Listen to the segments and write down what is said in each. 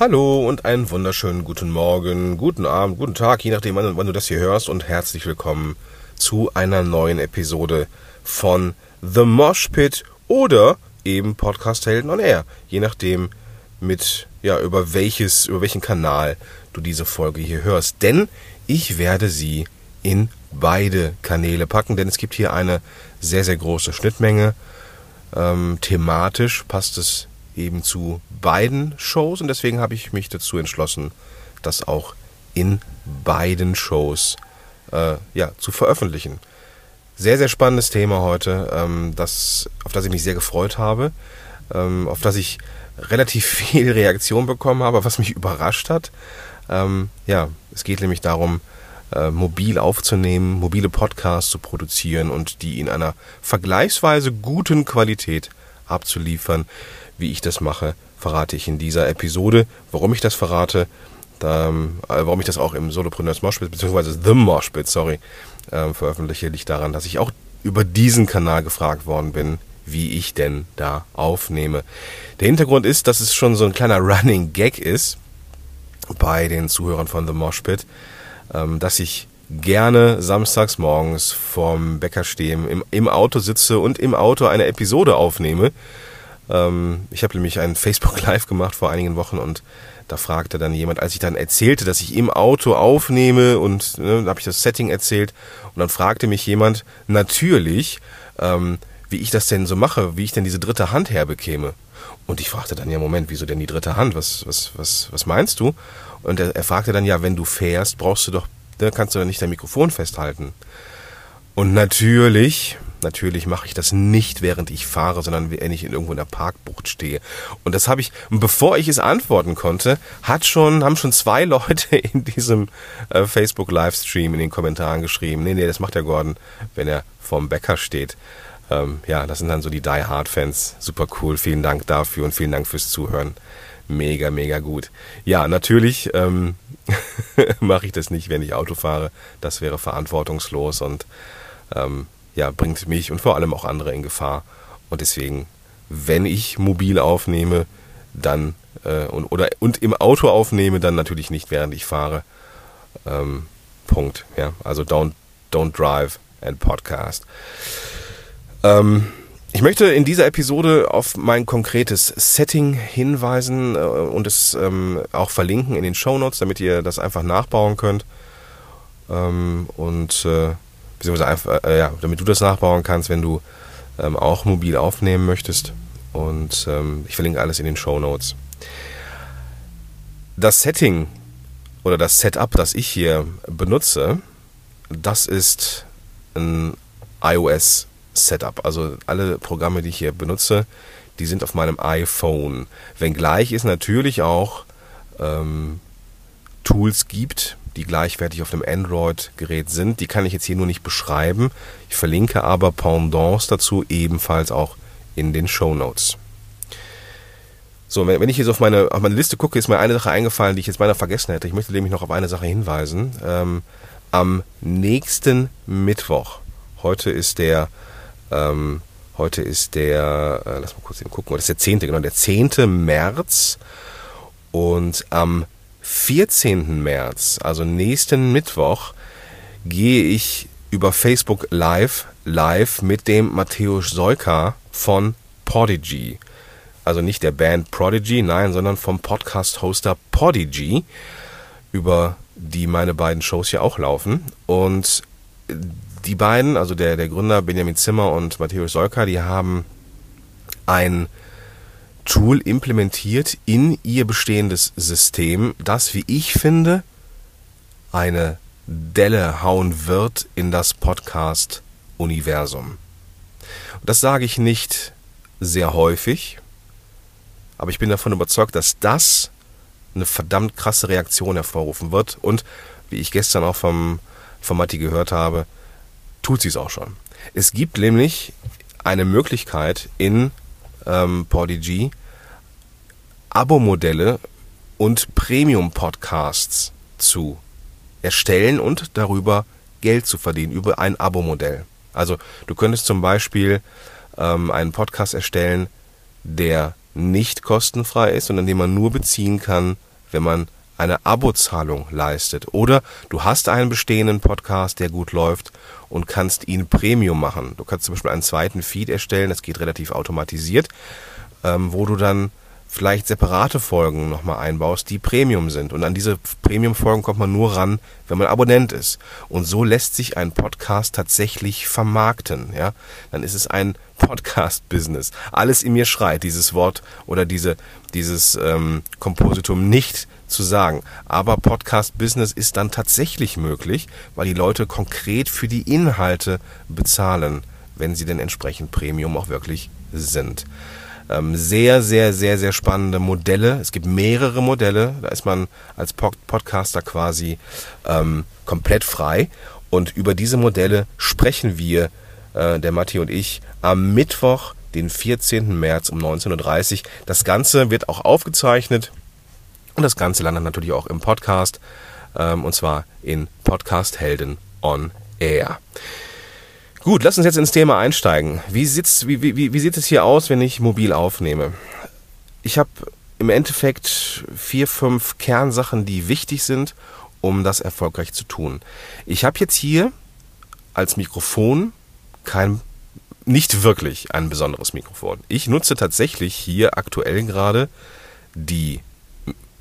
Hallo und einen wunderschönen guten Morgen, guten Abend, guten Tag, je nachdem, wann, du das hier hörst. Und herzlich willkommen zu einer neuen Episode von The Mosh Pit oder eben Podcast Helden on Air, je nachdem mit ja über welches über welchen Kanal du diese Folge hier hörst, denn ich werde sie in beide Kanäle packen, denn es gibt hier eine sehr sehr große Schnittmenge. Ähm, thematisch passt es eben zu beiden Shows und deswegen habe ich mich dazu entschlossen, das auch in beiden Shows äh, ja, zu veröffentlichen. Sehr, sehr spannendes Thema heute, ähm, das, auf das ich mich sehr gefreut habe, ähm, auf das ich relativ viel Reaktion bekommen habe, was mich überrascht hat. Ähm, ja, es geht nämlich darum, äh, mobil aufzunehmen, mobile Podcasts zu produzieren und die in einer vergleichsweise guten Qualität abzuliefern, wie ich das mache, verrate ich in dieser Episode. Warum ich das verrate, da, äh, warum ich das auch im Solopreneurs Moshpit, beziehungsweise The Moshpit, sorry, äh, veröffentliche, liegt daran, dass ich auch über diesen Kanal gefragt worden bin, wie ich denn da aufnehme. Der Hintergrund ist, dass es schon so ein kleiner Running Gag ist bei den Zuhörern von The Moshpit, ähm, dass ich gerne samstags morgens vorm Bäcker stehe, im, im Auto sitze und im Auto eine Episode aufnehme ähm, ich habe nämlich ein Facebook Live gemacht vor einigen Wochen und da fragte dann jemand, als ich dann erzählte, dass ich im Auto aufnehme und ne, da habe ich das Setting erzählt und dann fragte mich jemand natürlich, ähm, wie ich das denn so mache, wie ich denn diese dritte Hand herbekäme. Und ich fragte dann, ja Moment, wieso denn die dritte Hand? Was, was, was, was meinst du? Und er, er fragte dann, ja, wenn du fährst, brauchst du doch, ne, kannst du nicht dein Mikrofon festhalten. Und natürlich Natürlich mache ich das nicht, während ich fahre, sondern wenn ich irgendwo in der Parkbucht stehe. Und das habe ich, bevor ich es antworten konnte, hat schon, haben schon zwei Leute in diesem äh, Facebook Livestream in den Kommentaren geschrieben, nee, nee, das macht der Gordon, wenn er vorm Bäcker steht. Ähm, ja, das sind dann so die Die Hard Fans. Super cool. Vielen Dank dafür und vielen Dank fürs Zuhören. Mega, mega gut. Ja, natürlich ähm, mache ich das nicht, wenn ich Auto fahre. Das wäre verantwortungslos und ähm, ja, bringt mich und vor allem auch andere in Gefahr. Und deswegen, wenn ich mobil aufnehme, dann äh, und, oder, und im Auto aufnehme, dann natürlich nicht, während ich fahre. Ähm, Punkt. Ja, also don't, don't drive and podcast. Ähm, ich möchte in dieser Episode auf mein konkretes Setting hinweisen äh, und es ähm, auch verlinken in den Show Notes, damit ihr das einfach nachbauen könnt. Ähm, und äh, beziehungsweise einfach, äh, ja, damit du das nachbauen kannst, wenn du ähm, auch mobil aufnehmen möchtest. Und ähm, ich verlinke alles in den Show Notes. Das Setting oder das Setup, das ich hier benutze, das ist ein iOS Setup. Also alle Programme, die ich hier benutze, die sind auf meinem iPhone. Wenngleich es natürlich auch ähm, Tools gibt, die gleichwertig auf dem Android-Gerät sind. Die kann ich jetzt hier nur nicht beschreiben. Ich verlinke aber Pendants dazu ebenfalls auch in den Show Notes. So, wenn ich jetzt auf meine, auf meine Liste gucke, ist mir eine Sache eingefallen, die ich jetzt beinahe vergessen hätte. Ich möchte nämlich noch auf eine Sache hinweisen. Ähm, am nächsten Mittwoch, heute ist der, ähm, heute ist der, äh, lass mal kurz eben gucken, das ist der 10., genau, der 10. März und am 14. März, also nächsten Mittwoch, gehe ich über Facebook Live live mit dem Matthäus Seuka von Podigy. Also nicht der Band Prodigy, nein, sondern vom Podcast-Hoster Podigy, über die meine beiden Shows ja auch laufen. Und die beiden, also der, der Gründer Benjamin Zimmer und Matthäus Seuka, die haben ein Tool implementiert in ihr bestehendes System, das, wie ich finde, eine Delle hauen wird in das Podcast-Universum. Das sage ich nicht sehr häufig, aber ich bin davon überzeugt, dass das eine verdammt krasse Reaktion hervorrufen wird und, wie ich gestern auch vom, vom Matti gehört habe, tut sie es auch schon. Es gibt nämlich eine Möglichkeit in ähm, Podigy Abo-Modelle und Premium-Podcasts zu erstellen und darüber Geld zu verdienen über ein Abo-Modell. Also du könntest zum Beispiel ähm, einen Podcast erstellen, der nicht kostenfrei ist, sondern den man nur beziehen kann, wenn man eine Abozahlung leistet. Oder du hast einen bestehenden Podcast, der gut läuft und kannst ihn Premium machen. Du kannst zum Beispiel einen zweiten Feed erstellen, das geht relativ automatisiert, ähm, wo du dann vielleicht separate Folgen nochmal einbaust, die Premium sind. Und an diese Premium-Folgen kommt man nur ran, wenn man Abonnent ist. Und so lässt sich ein Podcast tatsächlich vermarkten. Ja, dann ist es ein Podcast-Business. Alles in mir schreit, dieses Wort oder diese, dieses ähm, Kompositum nicht zu sagen. Aber Podcast-Business ist dann tatsächlich möglich, weil die Leute konkret für die Inhalte bezahlen, wenn sie denn entsprechend Premium auch wirklich sind. Ähm, sehr, sehr, sehr, sehr spannende Modelle. Es gibt mehrere Modelle. Da ist man als Podcaster quasi ähm, komplett frei. Und über diese Modelle sprechen wir, äh, der Matti und ich, am Mittwoch, den 14. März um 19.30 Uhr. Das Ganze wird auch aufgezeichnet. Und das Ganze landet natürlich auch im Podcast. Ähm, und zwar in Podcast Helden on Air. Gut, lass uns jetzt ins Thema einsteigen. Wie, sitzt, wie, wie, wie sieht es hier aus, wenn ich mobil aufnehme? Ich habe im Endeffekt vier, fünf Kernsachen, die wichtig sind, um das erfolgreich zu tun. Ich habe jetzt hier als Mikrofon kein, nicht wirklich ein besonderes Mikrofon. Ich nutze tatsächlich hier aktuell gerade die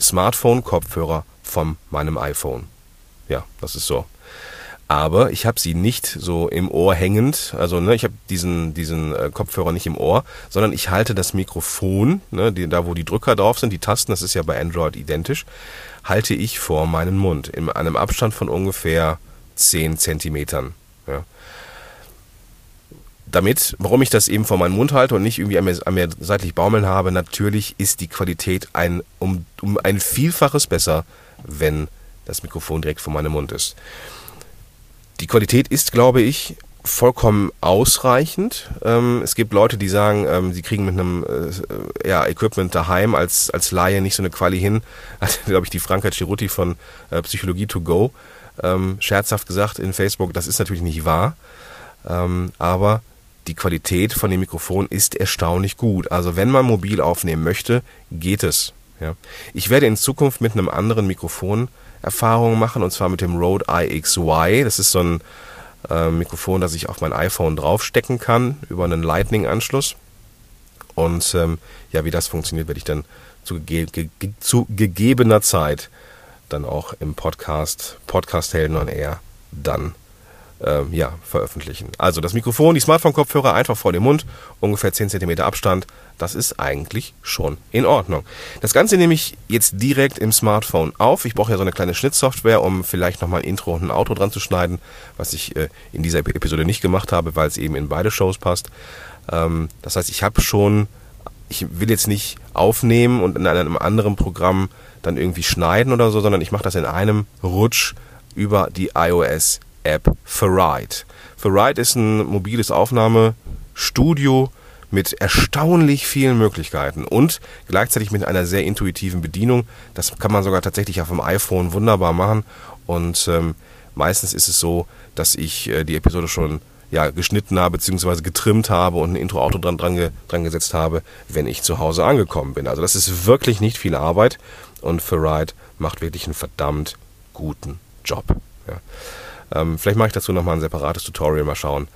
Smartphone-Kopfhörer von meinem iPhone. Ja, das ist so aber ich habe sie nicht so im Ohr hängend. Also ne, ich habe diesen, diesen äh, Kopfhörer nicht im Ohr, sondern ich halte das Mikrofon, ne, die, da wo die Drücker drauf sind, die Tasten, das ist ja bei Android identisch, halte ich vor meinen Mund in einem Abstand von ungefähr 10 Zentimetern. Ja. Damit, warum ich das eben vor meinen Mund halte und nicht irgendwie an mir, an mir seitlich baumeln habe, natürlich ist die Qualität ein, um, um ein Vielfaches besser, wenn das Mikrofon direkt vor meinem Mund ist. Die Qualität ist, glaube ich, vollkommen ausreichend. Ähm, es gibt Leute, die sagen, ähm, sie kriegen mit einem äh, ja, Equipment daheim als, als Laie nicht so eine Quali hin. Hat, glaube ich, die Franka Ciruti von äh, Psychologie to go ähm, scherzhaft gesagt in Facebook, das ist natürlich nicht wahr. Ähm, aber die Qualität von dem Mikrofon ist erstaunlich gut. Also wenn man mobil aufnehmen möchte, geht es. Ja. Ich werde in Zukunft mit einem anderen Mikrofon Erfahrungen machen, und zwar mit dem Rode IXY. Das ist so ein äh, Mikrofon, das ich auf mein iPhone draufstecken kann über einen Lightning-Anschluss. Und ähm, ja, wie das funktioniert, werde ich dann zu, ge ge zu gegebener Zeit dann auch im Podcast, Podcast Helden on Air dann äh, ja, veröffentlichen. Also das Mikrofon, die Smartphone-Kopfhörer einfach vor dem Mund, ungefähr 10 cm Abstand. Das ist eigentlich schon in Ordnung. Das Ganze nehme ich jetzt direkt im Smartphone auf. Ich brauche ja so eine kleine Schnittsoftware, um vielleicht nochmal ein Intro und ein Outro dran zu schneiden, was ich äh, in dieser Episode nicht gemacht habe, weil es eben in beide Shows passt. Ähm, das heißt, ich habe schon, ich will jetzt nicht aufnehmen und in einem anderen Programm dann irgendwie schneiden oder so, sondern ich mache das in einem Rutsch über die iOS App Ferrite. Ferrite ist ein mobiles Aufnahmestudio mit erstaunlich vielen Möglichkeiten und gleichzeitig mit einer sehr intuitiven Bedienung. Das kann man sogar tatsächlich auf dem iPhone wunderbar machen und ähm, meistens ist es so, dass ich äh, die Episode schon ja, geschnitten habe bzw. getrimmt habe und ein Intro-Auto dran, dran, dran gesetzt habe, wenn ich zu Hause angekommen bin. Also das ist wirklich nicht viel Arbeit und Ferrite macht wirklich einen verdammt guten Job. Ja. Ähm, vielleicht mache ich dazu nochmal ein separates Tutorial, mal schauen,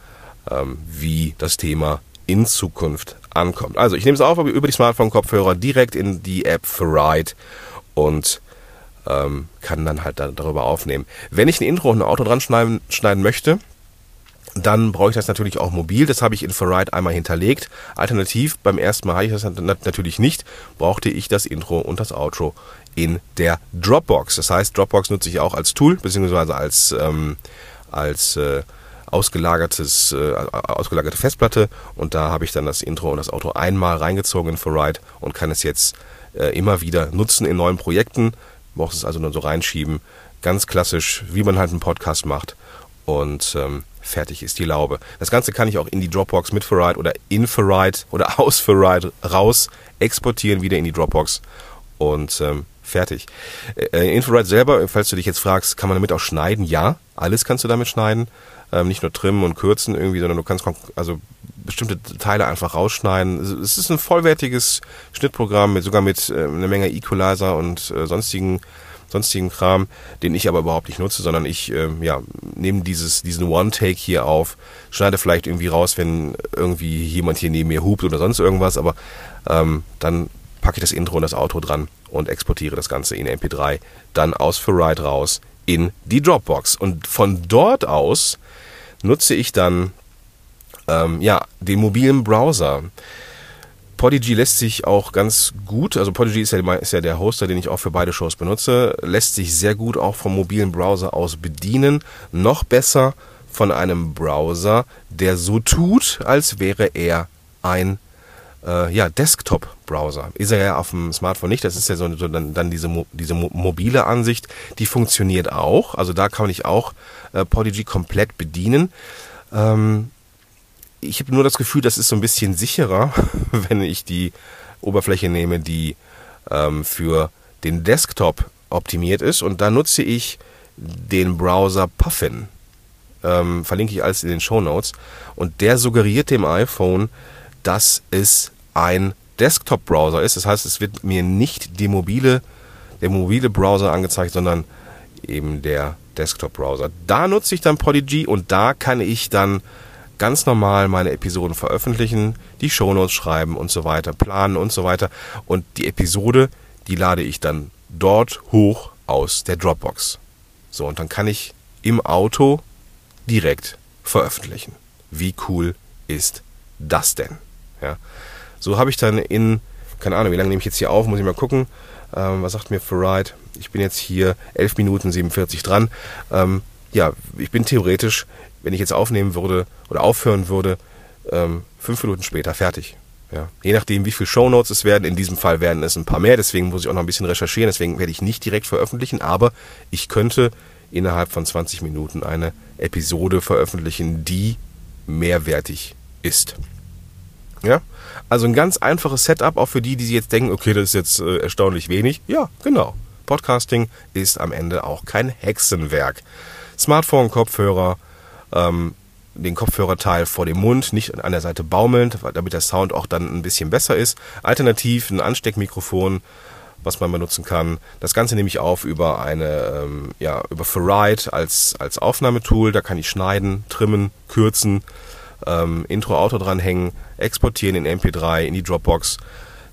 ähm, wie das Thema in Zukunft ankommt. Also ich nehme es auf über die Smartphone-Kopfhörer direkt in die App Ride und ähm, kann dann halt da, darüber aufnehmen. Wenn ich ein Intro und ein Auto dran schneiden, schneiden möchte, dann brauche ich das natürlich auch mobil. Das habe ich in Ferrite einmal hinterlegt. Alternativ, beim ersten Mal hatte ich das natürlich nicht, brauchte ich das Intro und das Outro in der Dropbox. Das heißt, Dropbox nutze ich auch als Tool, beziehungsweise als, ähm, als äh, ausgelagertes, äh, ausgelagerte Festplatte. Und da habe ich dann das Intro und das Outro einmal reingezogen in Ferrite und kann es jetzt äh, immer wieder nutzen in neuen Projekten. Brauchst es also nur so reinschieben. Ganz klassisch, wie man halt einen Podcast macht. Und ähm, fertig ist die Laube. Das Ganze kann ich auch in die Dropbox mit Ferrite oder in Ferrite oder aus Ferrite raus exportieren, wieder in die Dropbox und ähm, fertig. Äh, Infrared selber, falls du dich jetzt fragst, kann man damit auch schneiden? Ja, alles kannst du damit schneiden. Ähm, nicht nur trimmen und kürzen irgendwie, sondern du kannst also bestimmte Teile einfach rausschneiden. Es ist ein vollwertiges Schnittprogramm mit sogar mit äh, einer Menge Equalizer und äh, sonstigen sonstigen Kram, den ich aber überhaupt nicht nutze, sondern ich äh, ja, nehme dieses, diesen One-Take hier auf, schneide vielleicht irgendwie raus, wenn irgendwie jemand hier neben mir hupt oder sonst irgendwas, aber ähm, dann packe ich das Intro und das Outro dran und exportiere das Ganze in MP3, dann aus für Ride raus in die Dropbox. Und von dort aus nutze ich dann ähm, ja, den mobilen Browser. Podigy lässt sich auch ganz gut, also Podigy ist ja, ist ja der Hoster, den ich auch für beide Shows benutze, lässt sich sehr gut auch vom mobilen Browser aus bedienen. Noch besser von einem Browser, der so tut, als wäre er ein äh, ja, Desktop-Browser. Ist er ja auf dem Smartphone nicht, das ist ja so, so dann, dann, diese, diese mobile Ansicht, die funktioniert auch. Also da kann ich auch äh, Podigy komplett bedienen. Ähm, ich habe nur das Gefühl, das ist so ein bisschen sicherer, wenn ich die Oberfläche nehme, die ähm, für den Desktop optimiert ist. Und da nutze ich den Browser Puffin. Ähm, verlinke ich alles in den Show Notes. Und der suggeriert dem iPhone, dass es ein Desktop-Browser ist. Das heißt, es wird mir nicht die mobile, der mobile Browser angezeigt, sondern eben der Desktop-Browser. Da nutze ich dann Podigy und da kann ich dann ganz normal meine Episoden veröffentlichen, die Shownotes schreiben und so weiter, planen und so weiter. Und die Episode, die lade ich dann dort hoch aus der Dropbox. So, und dann kann ich im Auto direkt veröffentlichen. Wie cool ist das denn? Ja. So habe ich dann in, keine Ahnung, wie lange nehme ich jetzt hier auf, muss ich mal gucken. Ähm, was sagt mir Ferrite? Ich bin jetzt hier 11 Minuten 47 dran. Ähm, ja, ich bin theoretisch wenn ich jetzt aufnehmen würde oder aufhören würde, ähm, fünf Minuten später fertig. Ja. Je nachdem, wie viele Shownotes es werden. In diesem Fall werden es ein paar mehr, deswegen muss ich auch noch ein bisschen recherchieren, deswegen werde ich nicht direkt veröffentlichen, aber ich könnte innerhalb von 20 Minuten eine Episode veröffentlichen, die mehrwertig ist. Ja? Also ein ganz einfaches Setup, auch für die, die jetzt denken, okay, das ist jetzt äh, erstaunlich wenig. Ja, genau. Podcasting ist am Ende auch kein Hexenwerk. Smartphone, Kopfhörer, ähm, den Kopfhörerteil vor dem Mund, nicht an der Seite baumelnd, damit der Sound auch dann ein bisschen besser ist. Alternativ ein Ansteckmikrofon, was man benutzen kann. Das Ganze nehme ich auf über eine, ähm, ja, über Ferrite als, als Aufnahmetool. Da kann ich schneiden, trimmen, kürzen, ähm, Intro-Auto dranhängen, exportieren in MP3, in die Dropbox.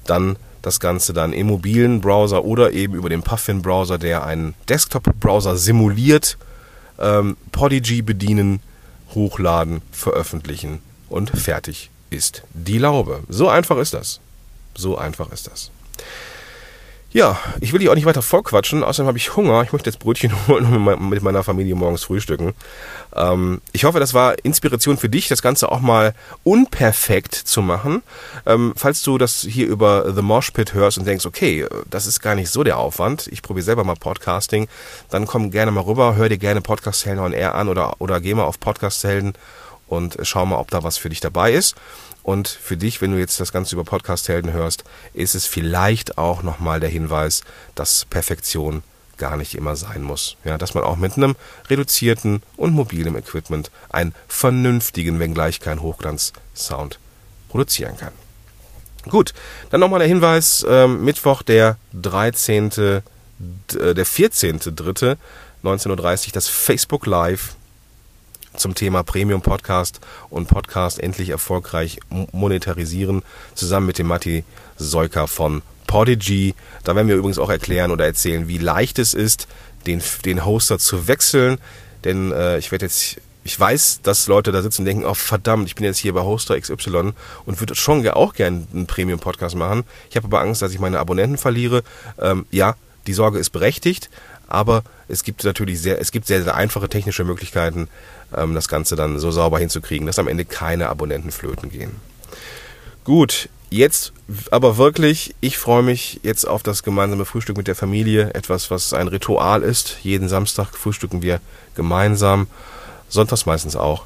Dann das Ganze dann im mobilen Browser oder eben über den Puffin-Browser, der einen Desktop-Browser simuliert, ähm, Podigy bedienen, hochladen, veröffentlichen und fertig ist die Laube. So einfach ist das. So einfach ist das. Ja, ich will dich auch nicht weiter vorquatschen, außerdem habe ich Hunger. Ich möchte jetzt Brötchen holen und mit meiner Familie morgens frühstücken. Ähm, ich hoffe, das war Inspiration für dich, das Ganze auch mal unperfekt zu machen. Ähm, falls du das hier über The Mosh Pit hörst und denkst, okay, das ist gar nicht so der Aufwand, ich probiere selber mal Podcasting, dann komm gerne mal rüber, hör dir gerne Podcast Helden on Air an oder, oder geh mal auf Podcast Helden und schau mal, ob da was für dich dabei ist. Und für dich, wenn du jetzt das Ganze über Podcast-Helden hörst, ist es vielleicht auch nochmal der Hinweis, dass Perfektion gar nicht immer sein muss. Ja, dass man auch mit einem reduzierten und mobilen Equipment einen vernünftigen, wenngleich kein Hochglanz-Sound produzieren kann. Gut, dann nochmal der Hinweis, äh, Mittwoch, der 13., äh, der 14.3., 19.30 Uhr, das Facebook Live zum Thema Premium Podcast und Podcast endlich erfolgreich monetarisieren, zusammen mit dem Matti Seuker von Podigy. Da werden wir übrigens auch erklären oder erzählen, wie leicht es ist, den, den Hoster zu wechseln. Denn äh, ich werde jetzt, ich weiß, dass Leute da sitzen und denken, oh verdammt, ich bin jetzt hier bei Hoster XY und würde schon auch gerne einen Premium-Podcast machen. Ich habe aber Angst, dass ich meine Abonnenten verliere. Ähm, ja, die Sorge ist berechtigt, aber es gibt natürlich sehr, es gibt sehr, sehr einfache technische Möglichkeiten, ähm, das Ganze dann so sauber hinzukriegen, dass am Ende keine Abonnenten flöten gehen. Gut, jetzt aber wirklich, ich freue mich jetzt auf das gemeinsame Frühstück mit der Familie. Etwas, was ein Ritual ist. Jeden Samstag frühstücken wir gemeinsam. Sonntags meistens auch.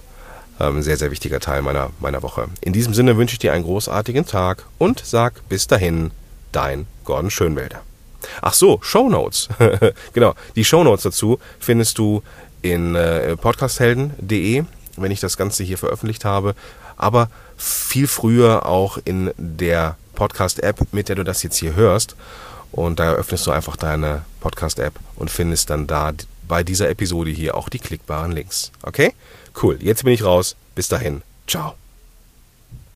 Ähm, sehr, sehr wichtiger Teil meiner, meiner Woche. In diesem Sinne wünsche ich dir einen großartigen Tag und sag bis dahin, dein Gordon Schönwälder. Ach so, Show Notes. genau, die Show Notes dazu findest du in äh, podcasthelden.de. wenn ich das Ganze hier veröffentlicht habe, aber viel früher auch in der Podcast-App, mit der du das jetzt hier hörst. Und da öffnest du einfach deine Podcast-App und findest dann da bei dieser Episode hier auch die klickbaren Links. Okay? Cool. Jetzt bin ich raus. Bis dahin. Ciao.